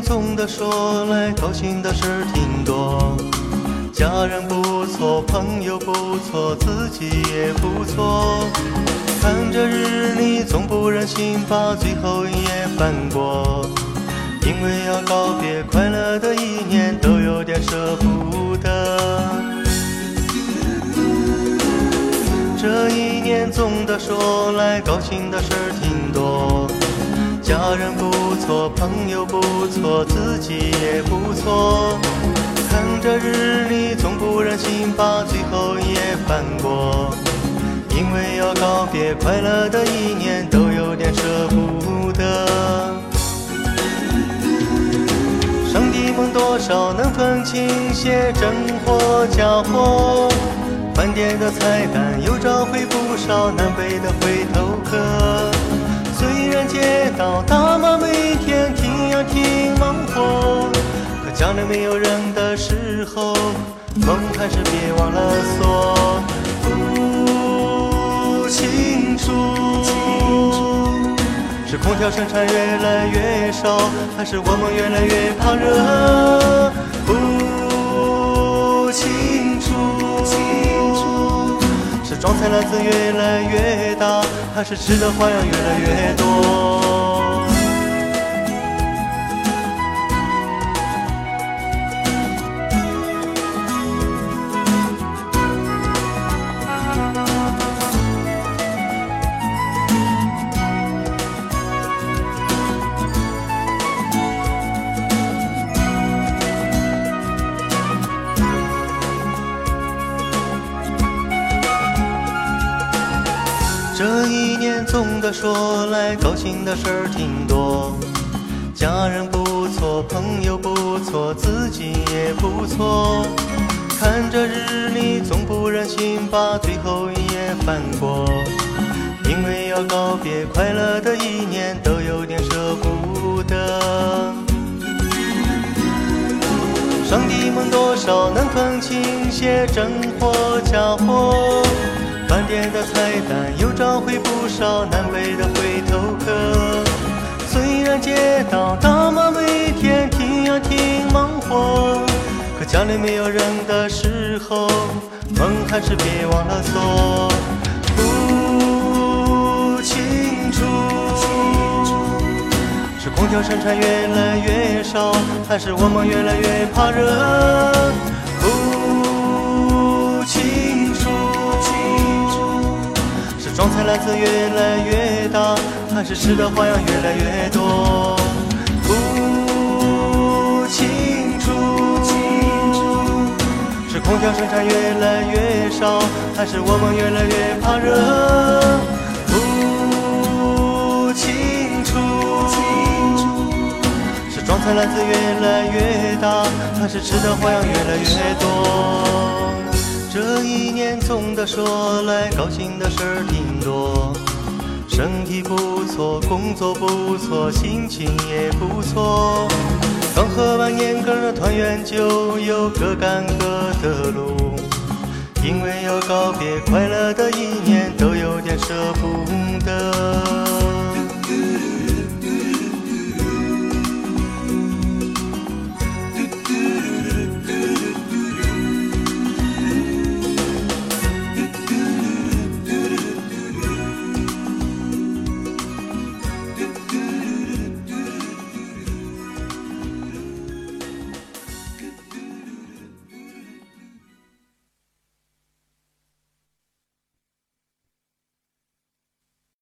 总的说来，高兴的事儿挺多。家人不错，朋友不错，自己也不错。看着日历，总不忍心把最后一页翻过，因为要告别快乐的一年，都有点舍不得。这一年总的说来，高兴的事儿挺多。家人不错，朋友不错，自己也不错。看着日历，总不忍心把最后一页翻过，因为要告别快乐的一年，都有点舍不得。上帝们多少能分清些真货假货，饭店的菜单又找回不少南北的回头客。虽然街道大妈每天挺呀挺忙活。可家里没有人的时候，门还是别忘了锁。不清楚，是空调生产越来越少，还是我们越来越怕热？装菜篮子越来越大，还是吃的花样越来越多？这一年总的说来，高兴的事儿挺多。家人不错，朋友不错，自己也不错。看着日历，总不忍心把最后一页翻过，因为要告别快乐的一年，都有点舍不得。上帝们多少能分清些真货假货？饭店的菜单又找回不少南北的回头客。虽然街道大妈每天挺呀挺忙活，可家里没有人的时候，门还是别忘了锁。不清楚，是空调生产越来越少，还是我们越来越怕热？装菜篮子越来越大，还是吃的花样越来越多？不清楚，是空调生产越来越少，还是我们越来越怕热？不清楚，是装菜篮子越来越大，还是吃的花样越来越多？这一年总的说来，高兴的事儿挺多。身体不错，工作不错，心情也不错。刚喝完年羹的团圆酒，又各干各的路。因为要告别快乐的一年，都有点舍不得。